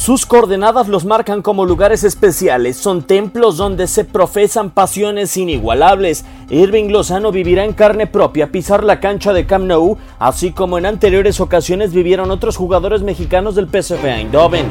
Sus coordenadas los marcan como lugares especiales, son templos donde se profesan pasiones inigualables. Irving Lozano vivirá en carne propia pisar la cancha de Camp Nou, así como en anteriores ocasiones vivieron otros jugadores mexicanos del PSV Eindhoven.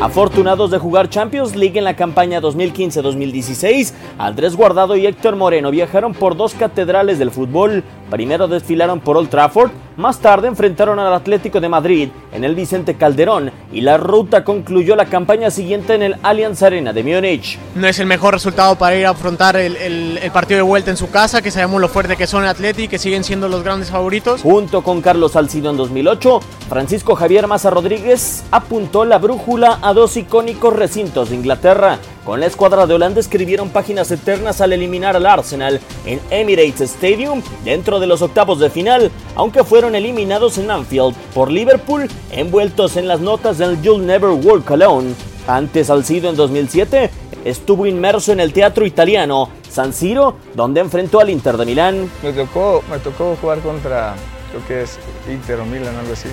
Afortunados de jugar Champions League en la campaña 2015-2016, Andrés Guardado y Héctor Moreno viajaron por dos catedrales del fútbol. Primero desfilaron por Old Trafford, más tarde enfrentaron al Atlético de Madrid en el Vicente Calderón y la ruta concluyó la campaña siguiente en el Allianz Arena de Múnich. No es el mejor resultado para ir a afrontar el, el- el partido de vuelta en su casa, que sabemos lo fuerte que son el Atleti y que siguen siendo los grandes favoritos. Junto con Carlos Salcido en 2008, Francisco Javier Maza Rodríguez apuntó la brújula a dos icónicos recintos de Inglaterra. Con la escuadra de Holanda escribieron páginas eternas al eliminar al Arsenal en Emirates Stadium dentro de los octavos de final, aunque fueron eliminados en Anfield por Liverpool, envueltos en las notas del You'll Never Walk Alone. Antes Salcido en 2007 estuvo inmerso en el teatro italiano San Siro, donde enfrentó al Inter de Milán. Me tocó, me tocó jugar contra, creo que es Inter o Milan, algo así.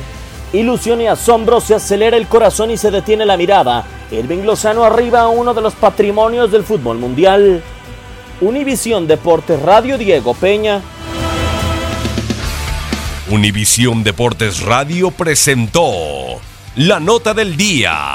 Ilusión y asombro se acelera el corazón y se detiene la mirada. Irving Lozano arriba a uno de los patrimonios del fútbol mundial. Univisión Deportes Radio Diego Peña. Univisión Deportes Radio presentó la nota del día.